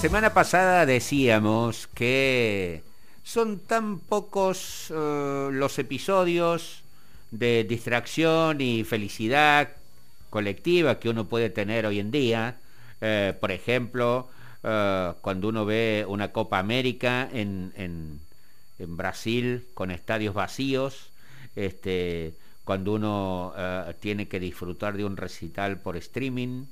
semana pasada decíamos que son tan pocos eh, los episodios de distracción y felicidad colectiva que uno puede tener hoy en día. Eh, por ejemplo, eh, cuando uno ve una Copa América en, Brasil con estadios vacíos, este, cuando uno tiene que disfrutar de un recital por streaming,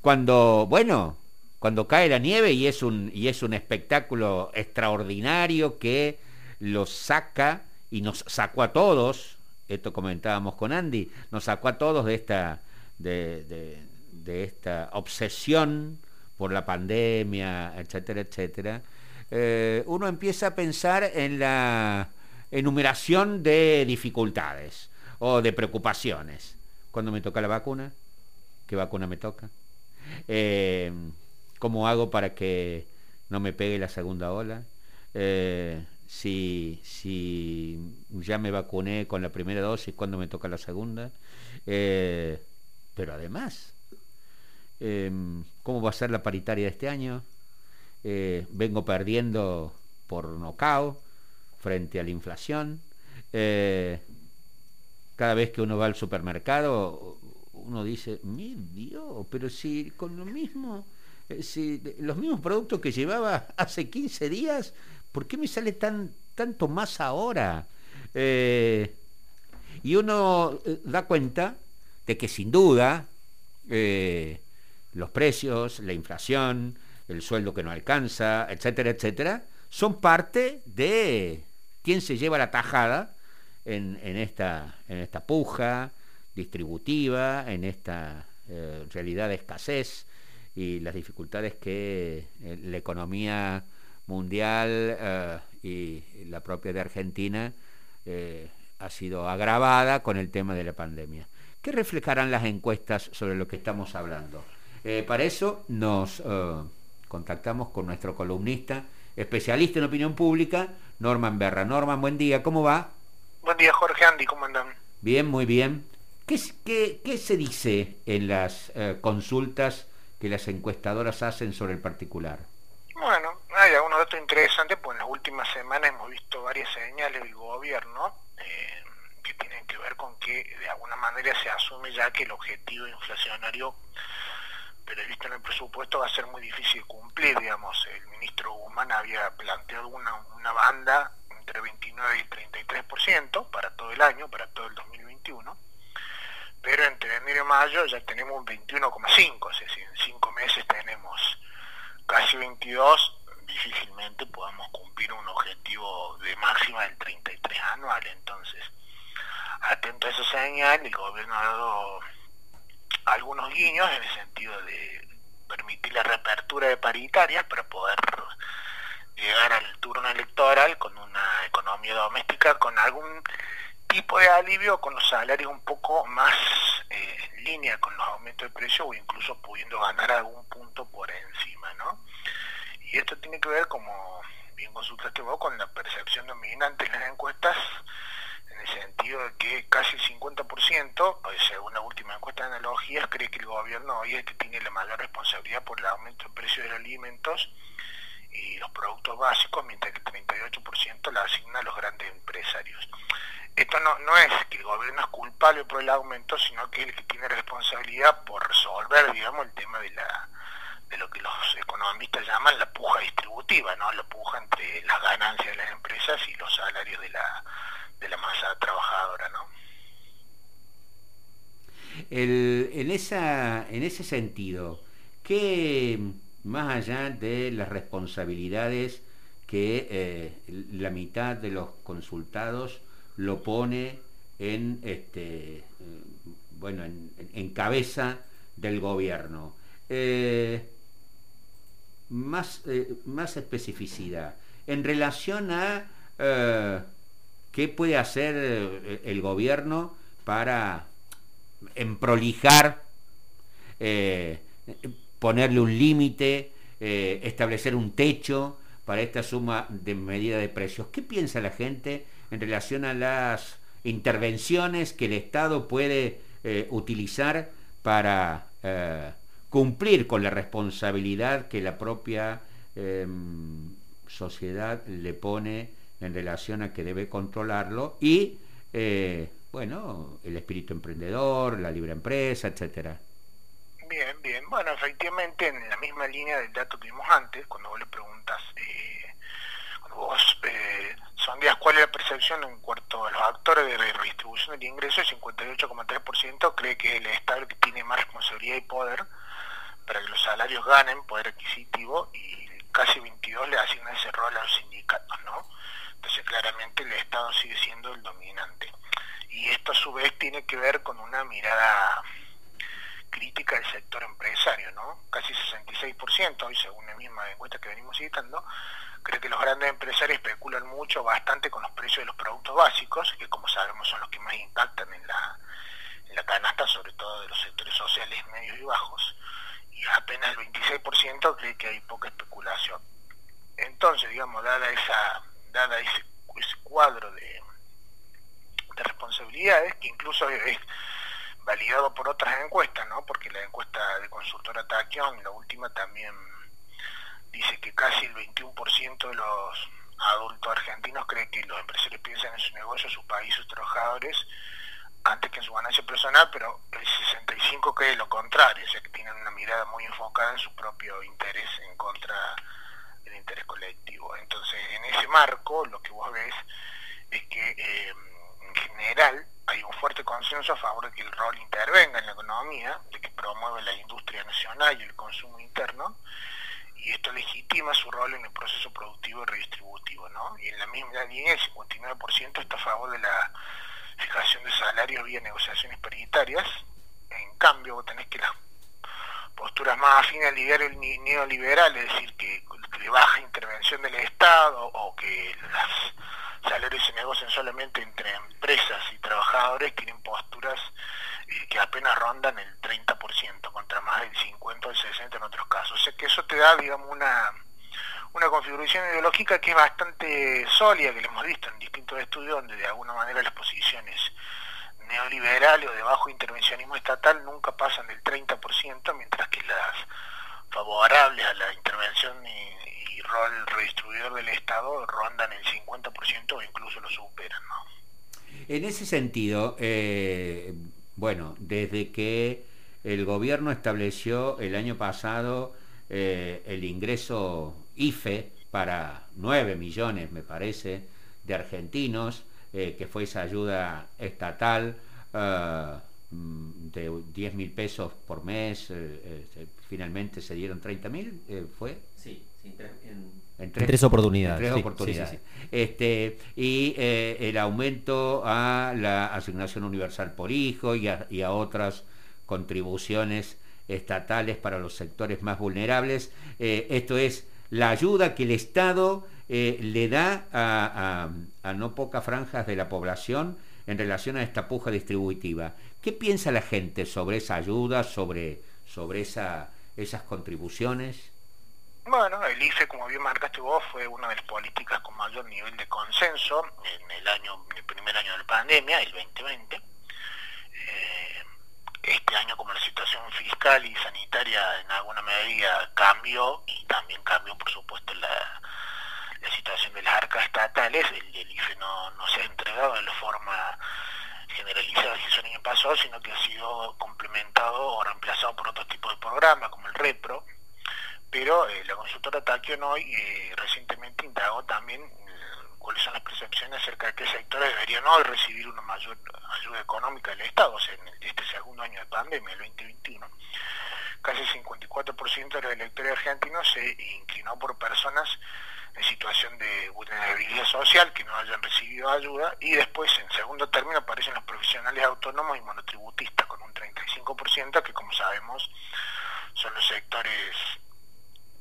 cuando, bueno, cuando cae la nieve y es un, y es un espectáculo extraordinario que los saca y nos sacó a todos, esto comentábamos con Andy, nos sacó a todos de esta, de, de, esta obsesión por la pandemia, etcétera, etcétera, eh, uno empieza a pensar en la enumeración de dificultades o de preocupaciones. ¿Cuándo me toca la vacuna? ¿Qué vacuna me toca? Eh, ¿Cómo hago para que no me pegue la segunda ola? Eh, si, si ya me vacuné con la primera dosis, ¿cuándo me toca la segunda? Eh, pero además, em, ¿cómo va a ser la paritaria de este año? Eh, vengo perdiendo por nocao frente a la inflación. cada vez que uno va al supermercado, uno dice, mi Dios, pero si con lo mismo si los mismos productos que llevaba hace 15 días, ¿por qué me sale tan, tanto más ahora? Eh, y uno eh, da cuenta de que sin duda los precios, la inflación, el sueldo que no alcanza, etcétera, etcétera, son parte de quién se lleva la tajada en, esta, en esta puja distributiva, en esta realidad de escasez y las dificultades que eh, la economía mundial eh, y la propia de Argentina eh, ha sido agravada con el tema de la pandemia. ¿Qué reflejarán las encuestas sobre lo que estamos hablando? para eso nos contactamos con nuestro columnista, especialista en opinión pública, Norman Berra. Norman, buen día, ¿cómo va? Buen día, Jorge Andy, ¿cómo andan? Bien, muy bien. ¿Qué, qué, qué se dice en las consultas que las encuestadoras hacen sobre el particular? Bueno, hay algunos datos interesantes, pues en las últimas semanas hemos visto varias señales del gobierno eh, que tienen que ver con que de alguna manera se asume ya que el objetivo inflacionario previsto en el presupuesto va a ser muy difícil cumplir, digamos, el ministro Guzmán había planteado una, una banda entre 29 y 33% para todo el año, para todo el 2021, pero entre enero y mayo ya tenemos un 21,5, es decir, en cinco meses tenemos casi 22, difícilmente podamos cumplir un objetivo de máxima del 33 anual. Entonces, atento a esa señal, el gobierno ha dado algunos guiños en el sentido de permitir la reapertura de paritarias para poder llegar al turno electoral con una economía doméstica con algún tipo de alivio con los salarios un poco más eh, en línea con los aumentos de precio o incluso pudiendo ganar algún punto por encima, ¿no? Y esto tiene que ver, como bien consultaste vos, con la percepción dominante en las encuestas, en el sentido de que casi el 50%, según la última encuesta de analogías, cree que el gobierno hoy es que tiene la mayor responsabilidad por el aumento de precios de los alimentos y los productos básicos, mientras que el 38% la asigna a los esto no, no es que el gobierno es culpable por el aumento, sino que es el que tiene responsabilidad por resolver, digamos, el tema de la de lo que los economistas llaman la puja distributiva, ¿no? La puja entre las ganancias de las empresas y los salarios de la, de la masa trabajadora, ¿no? El, en, esa, en ese sentido, ¿qué más allá de las responsabilidades que eh, la mitad de los consultados lo pone en, este, eh, bueno, en, cabeza del gobierno. Eh, más, eh, más especificidad. En relación a qué puede hacer el gobierno para emprolijar, ponerle un límite, establecer un techo para esta suma de medida de precios. ¿Qué piensa la gente en relación a las intervenciones que el Estado puede eh, utilizar para eh, cumplir con la responsabilidad que la propia em, sociedad le pone en relación a que debe controlarlo y, eh, bueno, el espíritu emprendedor, la libre empresa, etcétera. Bien, bien. Bueno, efectivamente, en la misma línea del dato que vimos antes, cuando vos le preguntas, eh, cuando vos cuál es la percepción en cuanto a los actores de redistribución del ingreso, el 58,3% cree que el Estado que tiene más responsabilidad y poder para que los salarios ganen poder adquisitivo y casi 22 le asigna ese rol a los sindicatos, ¿no? Entonces claramente el Estado sigue siendo el dominante. Y esto a su vez tiene que ver con una mirada crítica del sector empresario, ¿no? Casi 66%, hoy según la misma encuesta que venimos citando, cree que los grandes empresarios especulan mucho, bastante con los precios de los productos básicos, que como sabemos son los que más impactan en la, en la canasta, sobre todo de los sectores sociales medios y bajos, y apenas el 26% cree que hay poca especulación. Entonces, digamos, dada esa dada ese, cuadro de, de responsabilidades, que incluso es validado por otras encuestas, ¿no? Porque la encuesta de consultora Taquion, la última también dice que casi el 21% de los adultos argentinos cree que los empresarios piensan en su negocio, su país, sus trabajadores, antes que en su ganancia personal, pero el 65% cree lo contrario, o sea que tienen una mirada muy enfocada en su propio interés en contra del interés colectivo. Entonces, en ese marco, lo que vos ves es que eh, en general hay un fuerte consenso a favor de que el rol intervenga en la economía, de que promueve la industria nacional y el consumo interno, y esto legitima su rol en el proceso productivo y redistributivo, ¿no? Y en la misma línea el 59% está a favor de la fijación de salarios vía negociaciones paritarias, en cambio vos tenés que las posturas más afines al liberal neoliberal, es decir, que de baja intervención del Estado o que las salarios se negocian solamente entre empresas y trabajadores, tienen posturas eh, que apenas rondan el 30%, contra más del 50 o el 60 en otros casos. O sea que eso te da, digamos, una, una configuración ideológica que es bastante sólida, que lo hemos visto en distintos estudios, donde de alguna manera las posiciones neoliberales o de bajo intervencionismo estatal nunca pasan del 30%, mientras que las favorables a la intervención y rol redistribuidor del Estado rondan el 50% o incluso lo superan. En ese sentido, eh, bueno, desde que el gobierno estableció el año pasado eh, el ingreso IFE para 9 millones, me parece, de argentinos, eh, que fue esa ayuda estatal de 10 mil pesos por mes, finalmente se dieron 30 mil, ¿fue? Sí en, tres, oportunidades. Este, y eh, el aumento a la asignación universal por hijo y a, otras contribuciones estatales para los sectores más vulnerables. Eh, esto es la ayuda que el Estado eh, le da a, no pocas franjas de la población en relación a esta puja distributiva. ¿Qué piensa la gente sobre esa ayuda, sobre, sobre esa, esas contribuciones? Bueno, el IFE, como bien marcaste vos, fue una de las políticas con mayor nivel de consenso en el año, el primer año de la pandemia, el 2020. Eh, este año, como la situación fiscal y sanitaria en alguna medida cambió, y también cambió, por supuesto, la, situación de las arcas estatales, el, IFE no, no, se ha entregado de la forma generalizada que el año pasado, sino que ha sido complementado o reemplazado por otro tipo de programas, pero eh, la consultora Taquion hoy eh, recientemente indagó también eh, cuáles son las percepciones acerca de qué sectores deberían hoy recibir una mayor ayuda económica del Estado, o sea, en este segundo año de pandemia, el 2021. Casi el 54% de los electores argentinos se inclinó por personas en situación de vulnerabilidad social que no hayan recibido ayuda y después en segundo término aparecen los profesionales autónomos y monotributistas con un 35% que como sabemos son los sectores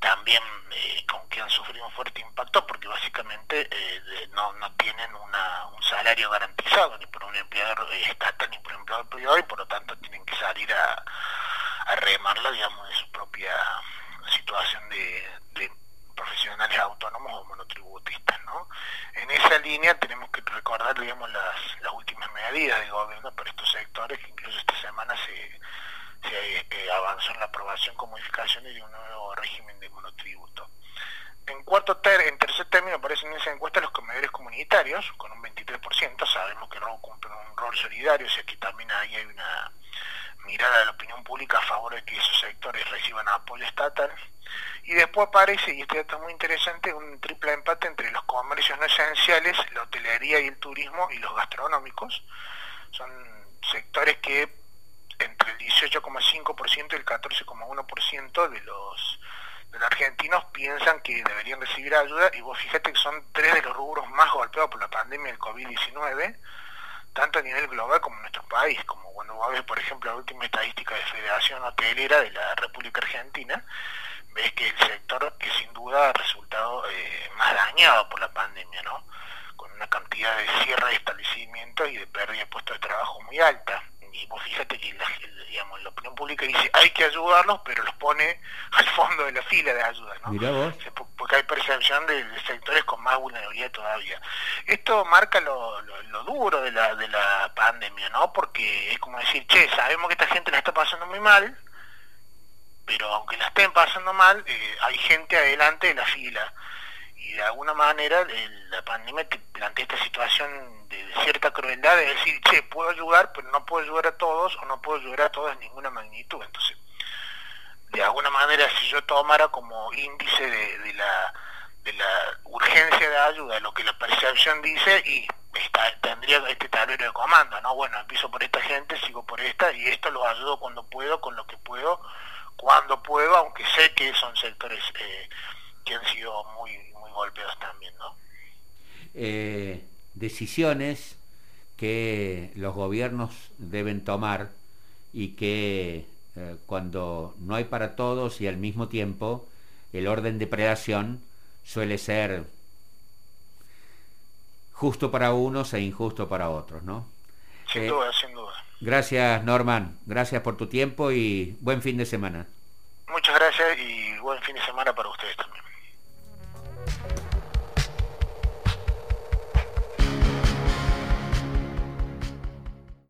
también eh, con que han sufrido un fuerte impacto porque básicamente eh, no, no tienen un salario garantizado ni por un empleador estatal ni por un empleador privado y por lo tanto tienen que salir a, remarla digamos de su propia situación de, profesionales autónomos o monotributistas ¿no? en esa línea tenemos que recordar digamos las, las últimas medidas del gobierno para estos sectores que incluso esta semana se, se eh, avanzó en la aprobación con modificaciones de un nuevo régimen de monotributo. En cuarto ter en tercer término aparecen en esa encuesta los comedores comunitarios, con un 23%, sabemos que no cumplen un rol solidario, o sea que también ahí hay una mirada de la opinión pública a favor de que esos sectores reciban apoyo estatal. Y después aparece, y este dato es muy interesante, un triple empate entre los comercios no esenciales, la hotelería y el turismo y los gastronómicos. Son sectores que entre el 18,5% y el 14,1% de los, los argentinos piensan que deberían recibir ayuda y vos fíjate que son tres de los rubros más golpeados por la pandemia del COVID-19 tanto a nivel global como en nuestro país, como cuando vos ves, por ejemplo, la última estadística de Federación Hotelera de la República Argentina, ves que el sector que sin duda ha resultado eh, más dañado por la pandemia, ¿no? Con una cantidad de cierre de establecimientos y de pérdida de puestos de trabajo muy alta y vos fíjate que la, digamos, la pública dice hay que ayudarlos, pero los pone al fondo de la fila de ayuda, ¿no? Porque hay percepción de, sectores con más vulnerabilidad todavía. Esto marca lo, duro de la, de la pandemia, ¿no? Porque es como decir, che, sabemos que esta gente la está pasando muy mal, pero aunque la estén pasando mal, eh, hay gente adelante de la fila y de alguna manera la pandemia te plantea esta situación de, cierta crueldad de decir, che, puedo ayudar, pero no puedo ayudar a todos o no puedo ayudar a todos en ninguna magnitud. Entonces, de alguna manera, si yo tomara como índice de, la, de la urgencia de ayuda, lo que la percepción dice, y tendría este tablero de comando, ¿no? Bueno, empiezo por esta gente, sigo por esta, y esto lo ayudo cuando puedo, con lo que puedo, cuando puedo, aunque sé que son sectores eh, que han sido muy también, ¿no? Eh, decisiones que los gobiernos deben tomar y que eh, cuando no hay para todos y al mismo tiempo el orden de predación suele ser justo para unos e injusto para otros, ¿no? Sin eh, duda, sin duda. Gracias Norman, gracias por tu tiempo y buen fin de semana. Muchas gracias y buen fin de semana para